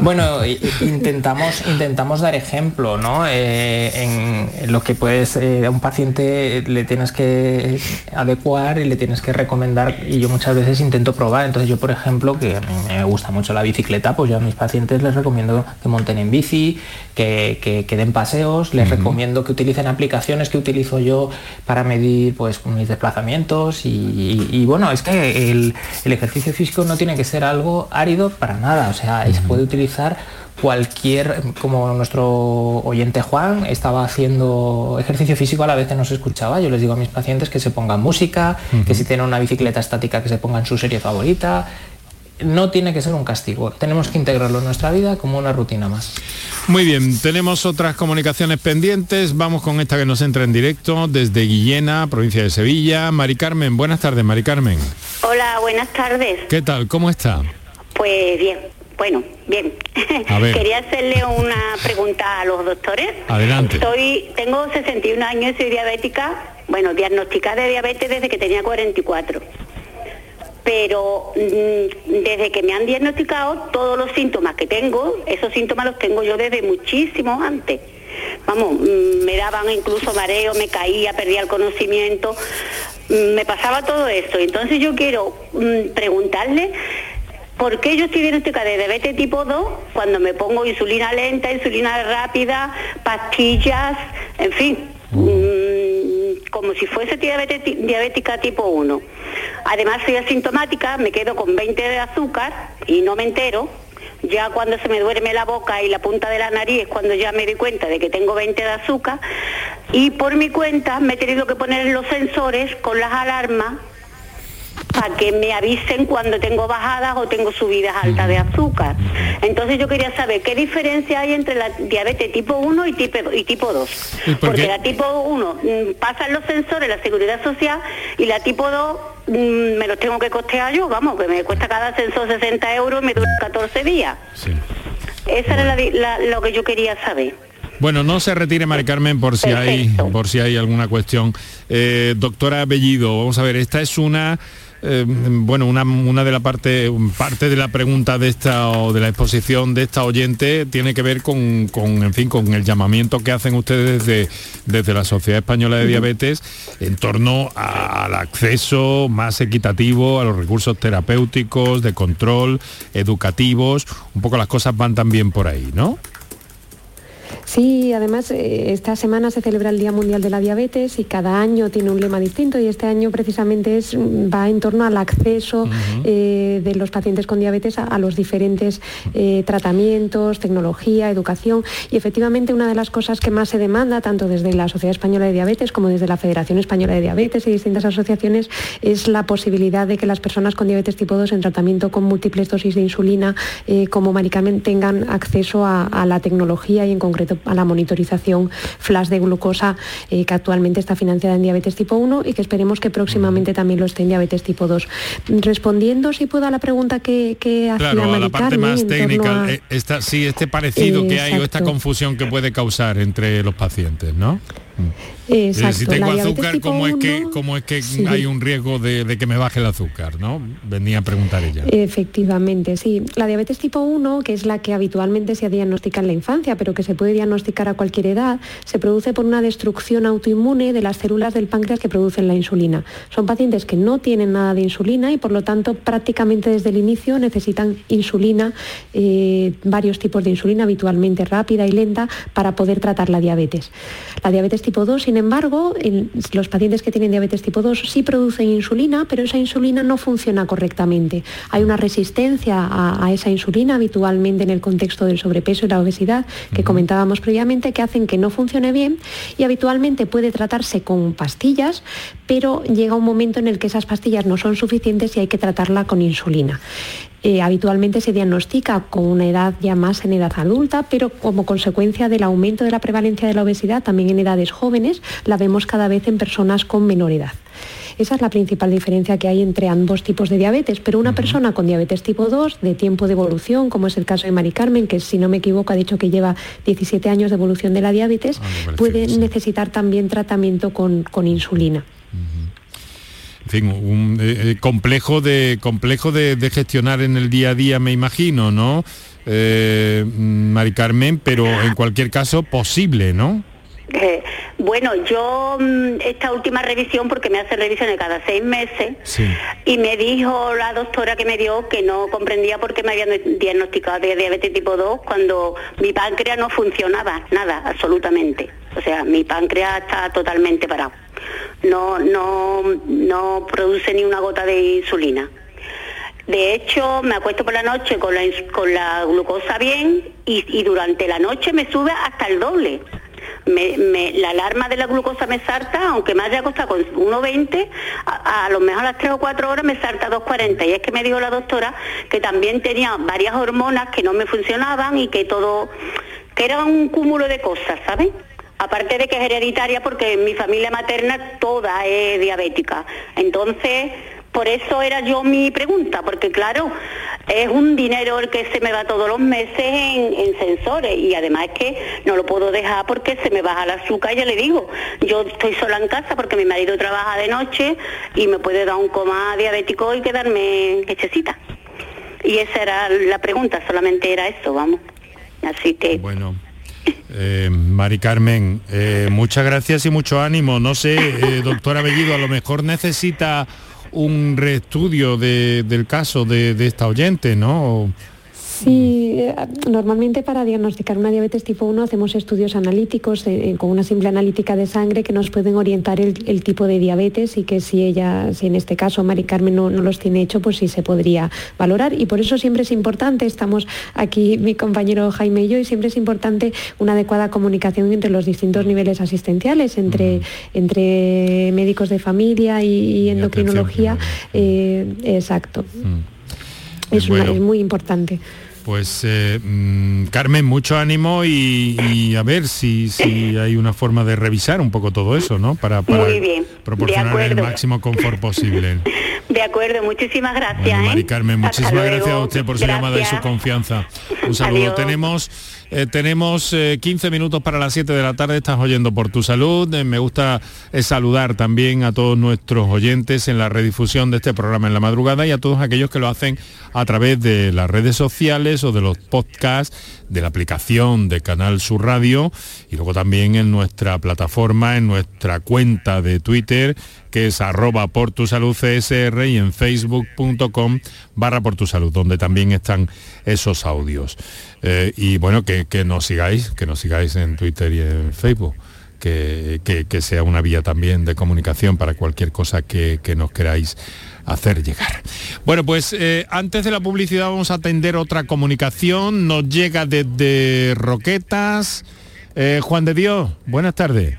Bueno, intentamos, intentamos dar ejemplo, ¿no? Eh, en, lo que puedes, eh, a un paciente le tienes que adecuar y le tienes que recomendar y yo muchas veces intento probar. Entonces yo, por ejemplo, que a mí me gusta mucho la bicicleta, pues yo a mis pacientes les recomiendo que monten en bici, que, den paseos, les recomiendo que utilicen aplicaciones que utilizo yo para medir pues mis desplazamientos. Y, bueno, es que el, ejercicio físico no tiene que ser algo árido para nada, o sea, puede utilizar cualquier, como nuestro oyente Juan estaba haciendo ejercicio físico a la vez que nos escuchaba, yo les digo a mis pacientes que se pongan música, que si tienen una bicicleta estática que se pongan su serie favorita. No tiene que ser un castigo, tenemos que integrarlo en nuestra vida como una rutina más. Muy bien, tenemos otras comunicaciones pendientes, vamos con esta que nos entra en directo desde Guillena, provincia de Sevilla. Mari Carmen, buenas tardes, Mari Carmen. Hola, buenas tardes. ¿Qué tal? ¿Cómo está? Pues bien, bueno, bien. Quería hacerle una pregunta a los doctores. Adelante. Soy, tengo 61 años, soy diabética bueno, diagnosticada de diabetes desde que tenía 44 pero mm, desde que me han diagnosticado todos los síntomas que tengo, esos síntomas los tengo yo desde muchísimo antes. Vamos, mm, me daban incluso mareo, me caía, perdía el conocimiento, mm, me pasaba todo eso. Entonces yo quiero preguntarle ¿Por qué yo estoy diagnosticada de diabetes tipo 2 cuando me pongo insulina lenta, insulina rápida, pastillas, en fin? como si fuese diabética tipo 1. Además soy asintomática, me quedo con 20 de azúcar y no me entero. Ya cuando se me duerme la boca y la punta de la nariz es cuando ya me doy cuenta de que tengo 20 de azúcar. Y por mi cuenta me he tenido que poner los sensores con las alarmas para que me avisen cuando tengo bajadas o tengo subidas altas de azúcar. Entonces yo quería saber qué diferencia hay entre la diabetes tipo 1 y tipo, y tipo 2. Porque la tipo 1 mm, pasan los sensores, la seguridad social, y la tipo 2 mm, me los tengo que costear yo, vamos, que me cuesta cada sensor 60 euros y me dura 14 días. Sí. Esa era lo que yo quería saber. Bueno, no se retire, Mari Carmen, por si hay por si hay alguna cuestión. Eh, doctora Bellido, vamos a ver, esta es una eh, bueno, una, de la parte, parte de la pregunta de esta o de la exposición de esta oyente tiene que ver con, en fin, con el llamamiento que hacen ustedes desde, desde la Sociedad Española de Diabetes en torno al acceso más equitativo a los recursos terapéuticos, de control, educativos. Un poco las cosas van también por ahí, ¿no? Sí, además eh, esta semana se celebra el Día Mundial de la Diabetes y cada año tiene un lema distinto y este año precisamente es, va en torno al acceso eh, de los pacientes con diabetes a, los diferentes eh, tratamientos, tecnología, educación. Y efectivamente una de las cosas que más se demanda tanto desde la Sociedad Española de Diabetes como desde la Federación Española de Diabetes y distintas asociaciones es la posibilidad de que las personas con diabetes tipo 2 en tratamiento con múltiples dosis de insulina como medicamento tengan acceso a la tecnología y en concreto a la monitorización flash de glucosa eh, que actualmente está financiada en diabetes tipo 1 y que esperemos que próximamente también lo esté en diabetes tipo 2. Respondiendo, si puedo, a la pregunta que, que hacía Claro, a la parte más técnica, eh, sí, este parecido que hay o esta confusión que puede causar entre los pacientes, ¿no? Exacto. Si tengo azúcar, ¿cómo es, que, ¿cómo es que hay un riesgo de, que me baje el azúcar? ¿no? Venía a preguntar ella. Efectivamente, sí. La diabetes tipo 1, que es la que habitualmente se diagnostica en la infancia, pero que se puede diagnosticar a cualquier edad, se produce por una destrucción autoinmune de las células del páncreas que producen la insulina. Son pacientes que no tienen nada de insulina y por lo tanto prácticamente desde el inicio necesitan insulina, eh, varios tipos de insulina, habitualmente rápida y lenta, para poder tratar la diabetes. La diabetes tipo 2, sin embargo, los pacientes que tienen diabetes tipo 2 sí producen insulina, pero esa insulina no funciona correctamente. Hay una resistencia a, esa insulina habitualmente en el contexto del sobrepeso y la obesidad que comentábamos previamente, que hacen que no funcione bien y habitualmente puede tratarse con pastillas, pero llega un momento en el que esas pastillas no son suficientes y hay que tratarla con insulina. Eh, habitualmente se diagnostica con una edad ya más en edad adulta, pero como consecuencia del aumento de la prevalencia de la obesidad, también en edades jóvenes, la vemos cada vez en personas con menor edad. Esa es la principal diferencia que hay entre ambos tipos de diabetes, pero una persona con diabetes tipo 2, de tiempo de evolución, como es el caso de Mari Carmen, que si no me equivoco ha dicho que lleva 17 años de evolución de la diabetes, ah, puede necesitar también tratamiento con, insulina en fin, un eh, eh, complejo de complejo de, gestionar en el día a día, me imagino, ¿no? Eh, Mari Carmen, pero en cualquier caso posible, ¿no? Eh, bueno, yo mm, esta última revisión, porque me hace revisiones cada seis meses, y me dijo la doctora que me dio que no comprendía por qué me habían diagnosticado de diabetes tipo 2 cuando mi páncreas no funcionaba, nada, absolutamente. O sea, mi páncreas está totalmente parado no, no, no produce ni una gota de insulina. De hecho, me acuesto por la noche con la, con la glucosa bien y, durante la noche me sube hasta el doble. la alarma de la glucosa me salta, aunque me haya acostado con 1,20, a, a, lo mejor a las 3 o 4 horas me salta 2,40. Y es que me dijo la doctora que también tenía varias hormonas que no me funcionaban y que todo, que era un cúmulo de cosas, ¿sabes? Aparte de que es hereditaria porque mi familia materna toda es diabética. Entonces, Por eso era yo mi pregunta, porque claro, es un dinero el que se me va todos los meses en, en sensores y además que no lo puedo dejar porque se me baja el azúcar, ya le digo, yo estoy sola en casa porque mi marido trabaja de noche y me puede dar un coma diabético y quedarme hechecita. Y esa era la pregunta, solamente era eso, vamos. Así que... Bueno. Eh, Mari Carmen, eh, muchas gracias y mucho ánimo. No sé, eh, doctora Bellido, a lo mejor necesita un reestudio de, del caso de esta oyente, ¿no? Sí, eh, normalmente para diagnosticar una diabetes tipo 1 hacemos estudios analíticos eh, con una simple analítica de sangre que nos pueden orientar el, tipo de diabetes y que si ella, si en este caso Mari Carmen no, los tiene hecho, pues sí se podría valorar. Y por eso siempre es importante, estamos aquí mi compañero Jaime y yo, y siempre es importante una adecuada comunicación entre los distintos niveles asistenciales, entre, entre médicos de familia y, endocrinología. Eh, exacto. es muy importante. Pues eh, mm, Carmen, mucho ánimo y, a ver si, si, hay una forma de revisar un poco todo eso, ¿no? Para, para proporcionar el máximo confort posible. De acuerdo, muchísimas gracias. Mari ¿eh? Carmen, muchísimas gracias a usted por su llamada y su confianza. Un saludo. Tenemos eh, tenemos 15 minutos para las 7 de la tarde, estás oyendo por tu salud. me gusta saludar también a todos nuestros oyentes en la redifusión de este programa en la madrugada y a todos aquellos que lo hacen a través de las redes sociales o de los podcasts, de la aplicación de Canal Sur Radio y luego también en nuestra plataforma, en nuestra cuenta de Twitter que es arroba por tu salud CSR y en facebook.com barra por tu salud, donde también están esos audios. Eh, y bueno, que, nos sigáis, que nos sigáis en Twitter y en Facebook. Que, sea una vía también de comunicación para cualquier cosa que, que nos queráis hacer llegar. Bueno, pues eh, antes de la publicidad vamos a atender otra comunicación. Nos llega desde Roquetas. Eh, Juan de Dios, buenas tardes.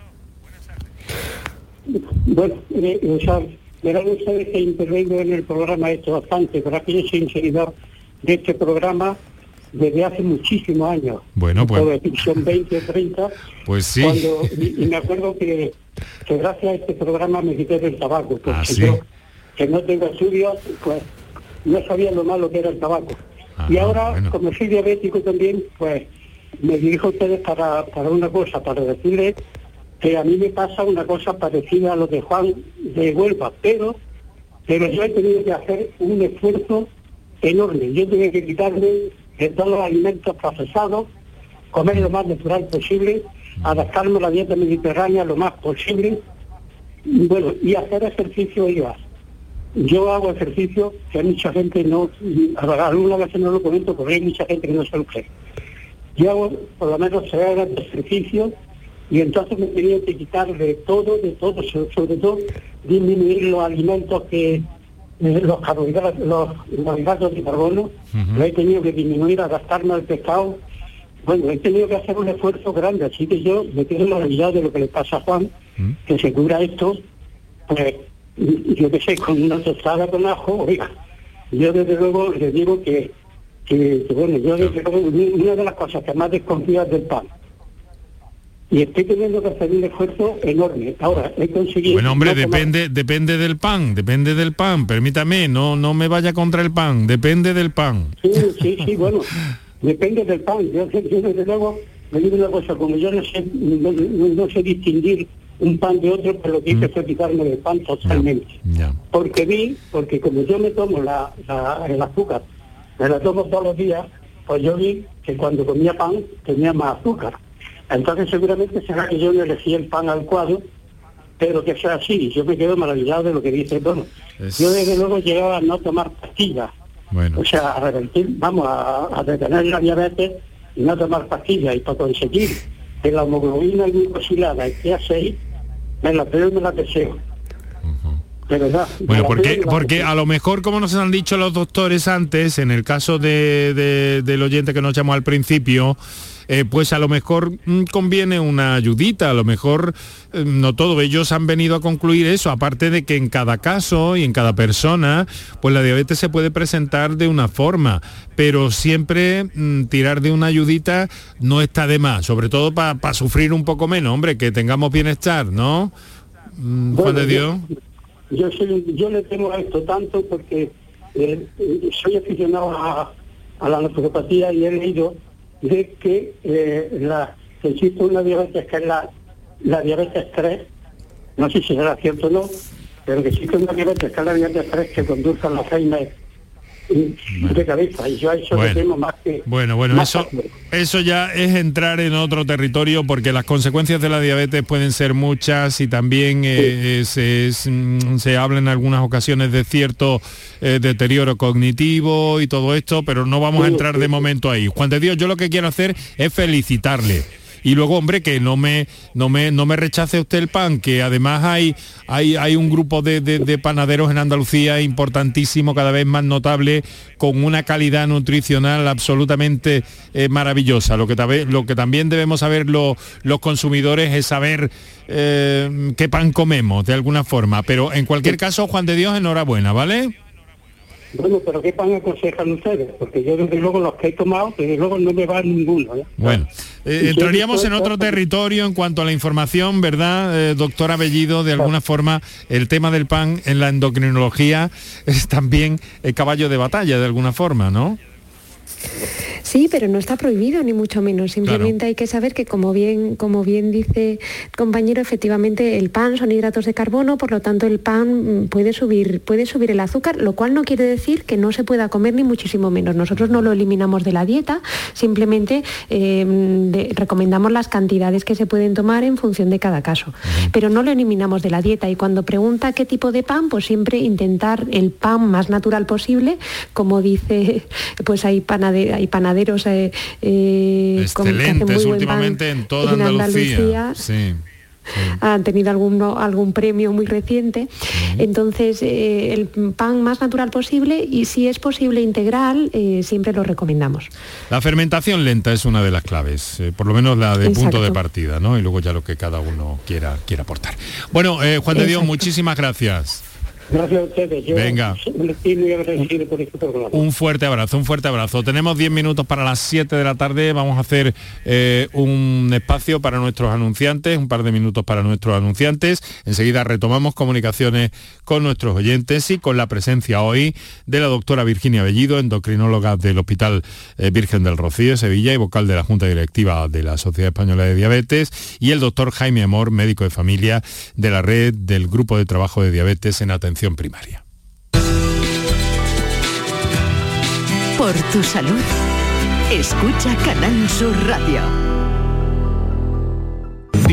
Bueno, eh, o sea, verán ustedes que intervengo en el programa esto bastante, pero aquí yo soy un seguidor de este programa desde hace muchísimos años. Bueno, pues... Son 20 o 30. Pues sí. y, me acuerdo que, gracias a este programa me quité del tabaco, porque ah, yo que no tengo estudios, pues no sabía lo malo que era el tabaco. y ahora, como soy diabético también, pues me dirijo a ustedes para, para una cosa, para decirles que a mí me pasa una cosa parecida a lo de Juan de Huelva, pero, pero yo he tenido que hacer un esfuerzo enorme. Yo tengo que quitarme de todos los alimentos procesados, comer lo más natural posible, adaptarme a la dieta mediterránea lo más posible, y bueno, y hacer ejercicio IVA yo hago ejercicio que hay mucha gente no, alguna vez no lo comento porque hay mucha gente que no se lo cree. Yo hago por lo menos tres horas de ejercicio y entonces me tenía que quitar de todo, de todo, sobre todo disminuir los alimentos que eh, los carbohidratos, los, hidratos de carbono, lo he tenido que disminuir, adaptarme al pescado. Bueno, he tenido que hacer un esfuerzo grande, así que yo me quedo realidad de lo que le pasa a Juan, que se cura esto, pues yo que sé, con una tostada con ajo, oiga, yo desde luego le digo que, que, bueno, yo desde luego, una de las cosas que más desconfío es del pan. Y estoy teniendo que hacer un esfuerzo enorme. Ahora, he conseguido... Bueno, hombre, depende, depende del pan, depende del pan, permítame, no, no me vaya contra el pan, depende del pan. Sí, sí, sí, bueno, depende del pan. Yo, desde luego, me digo una cosa, como yo no sé, no sé distinguir un pan de otro, pero lo que hice mm. fue quitarme el pan totalmente. Porque vi, porque como yo me tomo la, el azúcar, me la tomo todos los días, pues yo vi que cuando comía pan tenía más azúcar. Entonces seguramente será que yo no elegí el pan adecuado, pero que sea así. Yo me quedo maravillado de lo que dice bueno Yo desde luego llegaba a no tomar pastillas. O sea, a revertir, vamos, a, detener la diabetes y no tomar pastillas. Y para conseguir que la hemoglobina glucosilada esté a 6, me la me la deseo. bueno, porque, porque a lo mejor, como nos han dicho los doctores antes, en el caso de, del oyente que nos llamó al principio, eh, pues a lo mejor mm, conviene una ayudita, a lo mejor eh, no todo, ellos han venido a concluir eso, aparte de que en cada caso y en cada persona, pues la diabetes se puede presentar de una forma, pero siempre mm, tirar de una ayudita no está de más, sobre todo para sufrir un poco menos, hombre, que tengamos bienestar, ¿no? Mm, Juan de Dios. yo soy, yo le temo a esto tanto porque eh, soy aficionado a, la naturopatía y he leído de que eh, la, existe una diabetes que es la, la diabetes 3, no sé si será cierto o no, pero que existe una diabetes que es la diabetes 3 que conduce al Alzheimer de cabeza y yo eso bueno, más que bueno bueno eso eso ya es entrar en otro territorio porque las consecuencias de la diabetes pueden ser muchas y también eh, mm, se, habla en algunas ocasiones de cierto eh, deterioro cognitivo y todo esto pero no vamos a entrar de momento ahí. Juan de Dios yo lo que quiero hacer es felicitarle y luego hombre que no me no me no me rechace usted el pan que además hay hay, hay un grupo de, panaderos en Andalucía importantísimo cada vez más notable con una calidad nutricional absolutamente eh, maravillosa. Lo que lo que también debemos saber los consumidores es saber eh, qué pan comemos de alguna forma. Pero en cualquier caso Juan de Dios enhorabuena vale bueno, pero ¿qué pan aconsejan ustedes? Porque yo desde luego los que he tomado, desde luego no me va ninguno. ¿eh? Bueno, eh, entraríamos en otro territorio en cuanto a la información, ¿verdad, eh, doctora Bellido? De alguna forma, el tema del pan en la endocrinología es también el caballo de batalla, de alguna forma, ¿no? Sí, pero no está prohibido ni mucho menos. Simplemente hay que saber que como bien, como bien dice el compañero, efectivamente el pan son hidratos de carbono, por lo tanto el pan puede subir, puede subir el azúcar, lo cual no quiere decir que no se pueda comer ni muchísimo menos. Nosotros no lo eliminamos de la dieta, simplemente em, recomendamos las cantidades que se pueden tomar en función de cada caso. Pero no lo eliminamos de la dieta y cuando pregunta qué tipo de pan, pues siempre intentar el pan más natural posible, como dice, pues hay pan hay panaderos eh, eh, excelentes últimamente en toda Andalucía. han tenido algún, algún premio muy reciente. Entonces, eh, el pan más natural posible y si es posible integral, siempre lo recomendamos. La fermentación lenta es una de las claves, por lo menos la de punto de partida, ¿no? Y luego ya lo que cada uno quiera, quiera aportar. Bueno, Juan de Dios, muchísimas gracias. Gracias a ustedes. Venga. Este un fuerte abrazo, un fuerte abrazo. Tenemos 10 minutos para las 7 de la tarde. Vamos a hacer eh, un espacio para nuestros anunciantes, un par de minutos para nuestros anunciantes. Enseguida retomamos comunicaciones con nuestros oyentes y con la presencia hoy de la doctora Virginia Bellido, endocrinóloga del Hospital eh, Virgen del Rocío de Sevilla y vocal de la Junta Directiva de la Sociedad Española de Diabetes, y el doctor Jaime Amor, médico de familia de la red del Grupo de Trabajo de Diabetes en Atención primaria. Por tu salud, escucha Canal Sur Radio.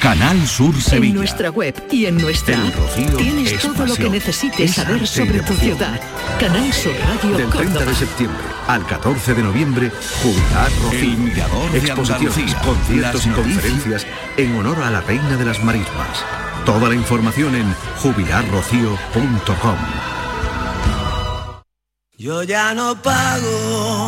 Canal Sur Sevilla. En nuestra web y en nuestra app tienes todo lo que necesites saber sobre tu ciudad. Canal Sur Radio Del 30 de septiembre al 14 de noviembre, Jubilar Rocío. El Mirador Exposiciones, conciertos y conferencias en honor a la Reina de las Marismas. Toda la información en jubilarrocío.com. Yo ya no pago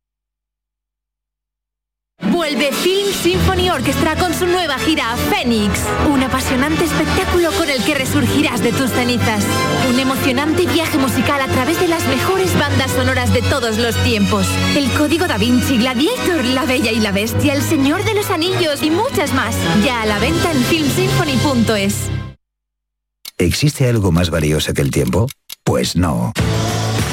Vuelve Film Symphony Orchestra con su nueva gira Phoenix, un apasionante espectáculo con el que resurgirás de tus cenizas. Un emocionante viaje musical a través de las mejores bandas sonoras de todos los tiempos. El Código Da Vinci, Gladiator, La Bella y la Bestia, El Señor de los Anillos y muchas más. Ya a la venta en filmsymphony.es. ¿Existe algo más valioso que el tiempo? Pues no.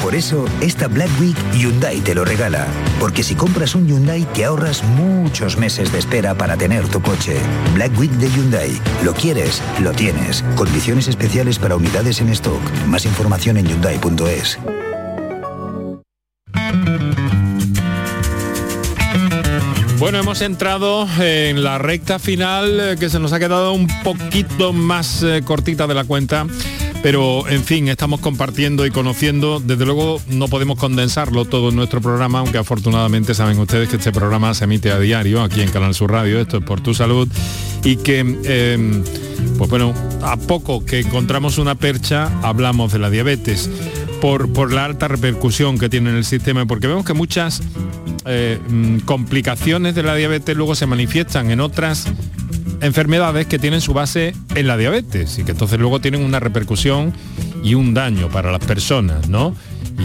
Por eso, esta Black Week Hyundai te lo regala. Porque si compras un Hyundai te ahorras muchos meses de espera para tener tu coche. Black Week de Hyundai. Lo quieres, lo tienes. Condiciones especiales para unidades en stock. Más información en hyundai.es. Bueno, hemos entrado en la recta final eh, que se nos ha quedado un poquito más eh, cortita de la cuenta pero en fin, estamos compartiendo y conociendo. Desde luego no podemos condensarlo todo en nuestro programa, aunque afortunadamente saben ustedes que este programa se emite a diario aquí en Canal Sur Radio, esto es por tu salud, y que, em, pues bueno, a poco que encontramos una percha, hablamos de la diabetes. Por, por la alta repercusión que tiene en el sistema, porque vemos que muchas eh, mm, complicaciones de la diabetes luego se manifiestan en otras enfermedades que tienen su base en la diabetes y que entonces luego tienen una repercusión y un daño para las personas, ¿no?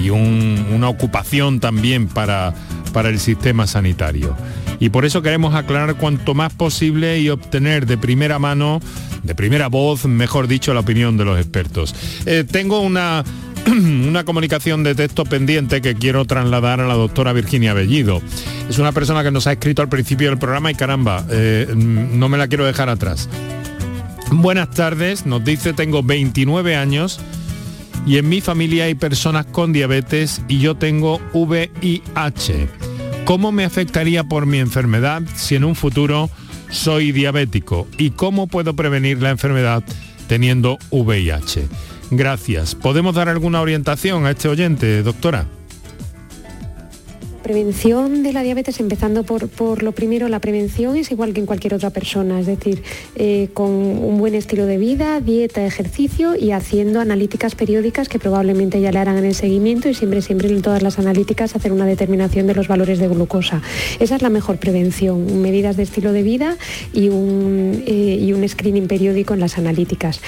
Y una ocupación también para, para el sistema sanitario. Y por eso queremos aclarar cuanto más posible y obtener de primera mano, de primera voz, mejor dicho, la opinión de los expertos. Eh, tengo una una comunicación de texto pendiente que quiero trasladar a la doctora Virginia Bellido. Es una persona que nos ha escrito al principio del programa y caramba, eh, no me la quiero dejar atrás. Buenas tardes, nos dice tengo 29 años y en mi familia hay personas con diabetes y yo tengo VIH. ¿Cómo me afectaría por mi enfermedad si en un futuro soy diabético? ¿Y cómo puedo prevenir la enfermedad teniendo VIH? Gracias. ¿Podemos dar alguna orientación a este oyente, doctora? prevención de la diabetes, empezando por, lo primero, la prevención es igual que en cualquier otra persona, es decir, eh, con un buen estilo de vida, dieta, ejercicio y haciendo analíticas periódicas que probablemente ya le harán en el seguimiento y siempre, siempre en todas las analíticas hacer una determinación de los valores de glucosa. Esa es la mejor prevención, medidas de estilo de vida y un, eh, un screening periódico en las analíticas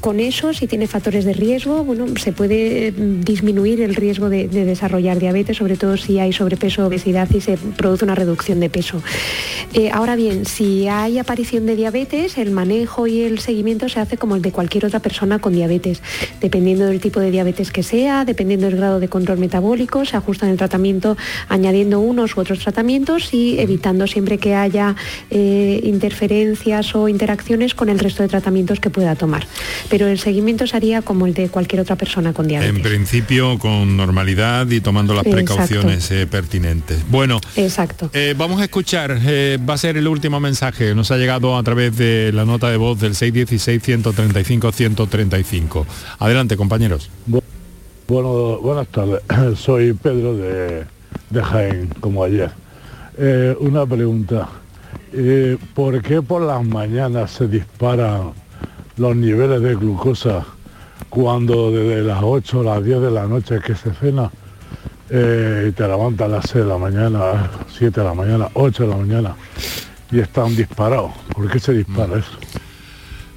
con eso, si tiene factores de riesgo, bueno, se puede mm, disminuir el riesgo de, desarrollar diabetes, sobre todo si hay sobrepeso, obesidad y se produce una reducción de peso. Eh, ahora bien, si hay aparición de diabetes, el manejo y el seguimiento se hace como el de cualquier otra persona con diabetes, dependiendo del tipo de diabetes que sea, dependiendo del grado de control metabólico, se ajusta en el tratamiento añadiendo unos u otros tratamientos y evitando siempre que haya eh, interferencias o interacciones con el resto de tratamientos que pueda tomar pero el seguimiento sería como el de cualquier otra persona con diabetes. En principio con normalidad y tomando las precauciones eh, pertinentes. Bueno, Exacto. Eh, vamos a escuchar, eh, va a ser el último mensaje, nos ha llegado a través de la nota de voz del 616-135-135. Adelante, compañeros. Bueno, buenas tardes, soy Pedro de, de Jaén, como ayer. una pregunta, ¿por qué por las mañanas se disparan los niveles de glucosa cuando desde las 8 o las 10 de la noche que se cena eh, y te levantas a las 6 de la mañana, 7 de la mañana, 8 de la mañana y están disparados. ¿Por qué se dispara mm. eso?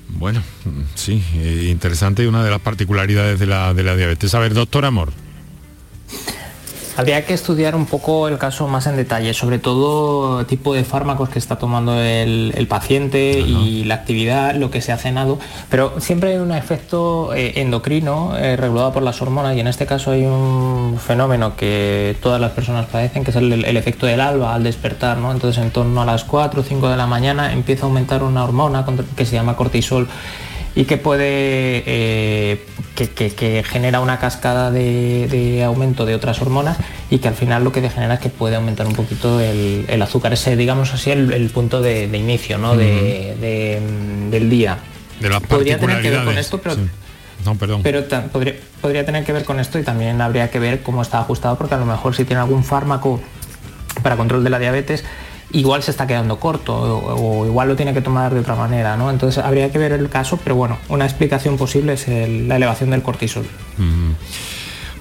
Bueno, sí, eh, interesante y una de las particularidades de la, de la diabetes. A ver, doctor Amor. Habría que estudiar un poco el caso más en detalle, sobre todo tipo de fármacos que está tomando el, paciente y la actividad, lo que se ha cenado, pero siempre hay un efecto eh, endocrino eh, regulado por las hormonas y en este caso hay un fenómeno que todas las personas padecen, que es el, efecto del alba al despertar, ¿no? Entonces en torno a las 4 o 5 de la mañana empieza a aumentar una hormona que se llama cortisol y que puede eh, que, genera una cascada de, aumento de otras hormonas y que al final lo que genera es que puede aumentar un poquito el, azúcar, ese digamos así el, punto de, inicio ¿no? del día. podría tener que ver con esto, pero, no, perdón. pero podría, podría tener que ver con esto y también habría que ver cómo está ajustado porque a lo mejor si tiene algún fármaco para control de la diabetes igual se está quedando corto o, igual lo tiene que tomar de otra manera, ¿no? Entonces habría que ver el caso, pero bueno, una explicación posible es la elevación del cortisol.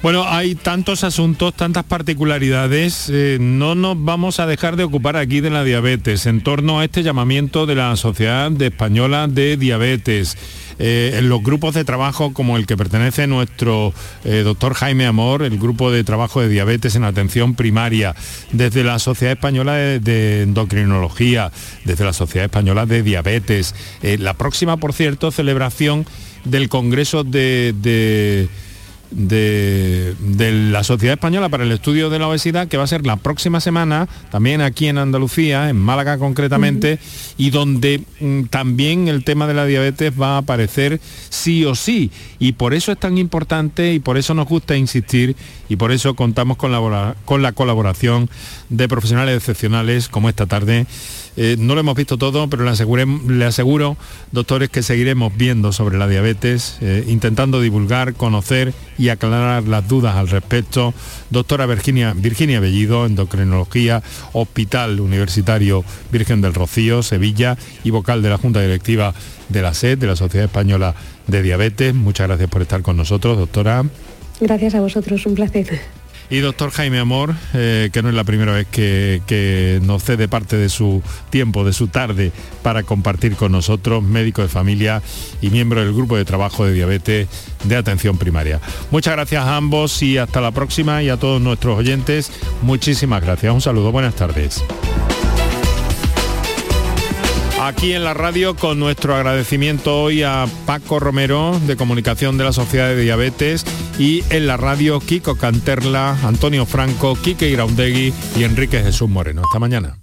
Bueno, hay tantos asuntos, tantas particularidades, eh, no nos vamos a dejar de ocupar aquí de la diabetes, en torno a este llamamiento de la Sociedad Española de Diabetes. Eh, en los grupos de trabajo como el que pertenece nuestro eh, doctor Jaime Amor, el grupo de trabajo de diabetes en atención primaria, desde la Sociedad Española de, Endocrinología, desde la Sociedad Española de Diabetes. la próxima, por cierto, celebración del Congreso de, la Sociedad Española para el Estudio de la Obesidad, que va a ser la próxima semana, también aquí en Andalucía, en Málaga concretamente, y donde mm, también el tema de la diabetes va a aparecer sí o sí. Y por eso es tan importante y por eso nos gusta insistir y por eso contamos con la, con la colaboración de profesionales excepcionales como esta tarde eh, no lo hemos visto todo, pero le, aseguro, doctores, que seguiremos viendo sobre la diabetes, eh, intentando divulgar, conocer y aclarar las dudas al respecto. Doctora Virginia, Virginia Bellido, endocrinología, Hospital Universitario Virgen del Rocío, Sevilla, y vocal de la Junta Directiva de la SED, de la Sociedad Española de Diabetes. Muchas gracias por estar con nosotros, doctora. Gracias a vosotros, un placer. Y doctor Jaime Amor, eh, que no es la primera vez que, nos cede parte de su tiempo, de su tarde, para compartir con nosotros, médico de familia y miembro del grupo de trabajo de diabetes de atención primaria. Muchas gracias a ambos y hasta la próxima y a todos nuestros oyentes, muchísimas gracias. Un saludo, buenas tardes aquí en la radio con nuestro agradecimiento hoy a Paco Romero de Comunicación de la Sociedad de Diabetes y en la radio Kiko Canterla, Antonio Franco, Quique Iraundegui y Enrique Jesús Moreno. Hasta mañana.